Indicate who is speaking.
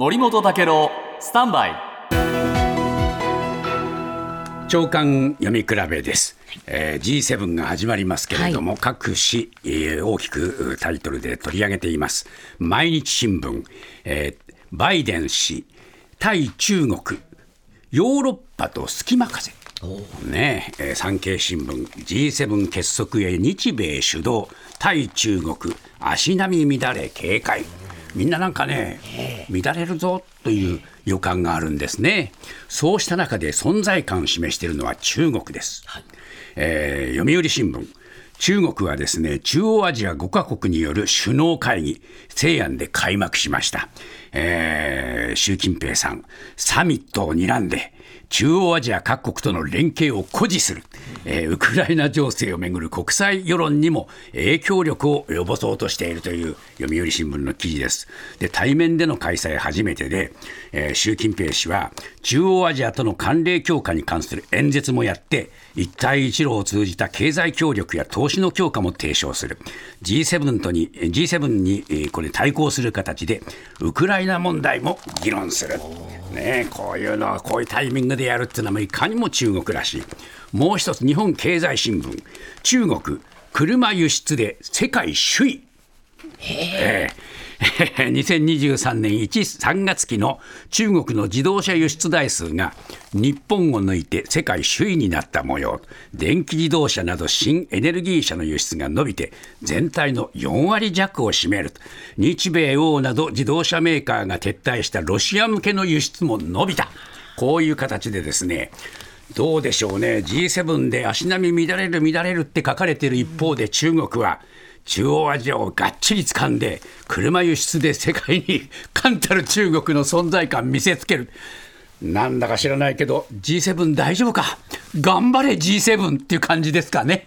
Speaker 1: 森本武郎スタンバイ。
Speaker 2: 長官読み比べです、えー G7 が始まりますけれども、各紙、えー大きくタイトルで取り上げています。毎日新聞、えーバイデン氏対中国。ヨーロッパと隙間風。ねえー産経新聞。G7 結束へ日米主導。対中国。足並み乱れ警戒みんななんかね乱れるぞという予感があるんですね。そうした中で存在感を示しているのは中国です、えー読売新聞中国はですね中央アジア5カ国による首脳会議西安で開幕しました、えー習近平さんサミットを睨んで中央アジア各国との連携を誇示する、えーウクライナ情勢をめぐる国際世論にも影響力を及ぼそうとしているという読売新聞の記事です。で対面での開催初めてで、えー習近平氏は中央アジアとの関連強化に関する演説もやって一帯一路を通じた経済協力や投資の強化も提唱する。G7 とに G7 にえーこれ対抗する形でウクライナ問題も議論する、ねえ、こういうのはこういうタイミングでやるっていうのもいかにも中国らしい。もう一つ日本経済新聞。中国車輸出で世界首位。ええ 2023年1、3月期の中国の自動車輸出台数が日本を抜いて世界首位になった模様。電気自動車など新エネルギー車の輸出が伸びて全体の4割弱を占める。日米欧など自動車メーカーが撤退したロシア向けの輸出も伸びた。こういう形でですねどうでしょうね。G7 で足並み乱れる乱れるって書かれている一方で中国は中央アジアをがっちり掴んで車輸出で世界に冠たる中国の存在感見せつけるなんだか知らないけど G7 大丈夫か？頑張れ G7 っていう感じですかね。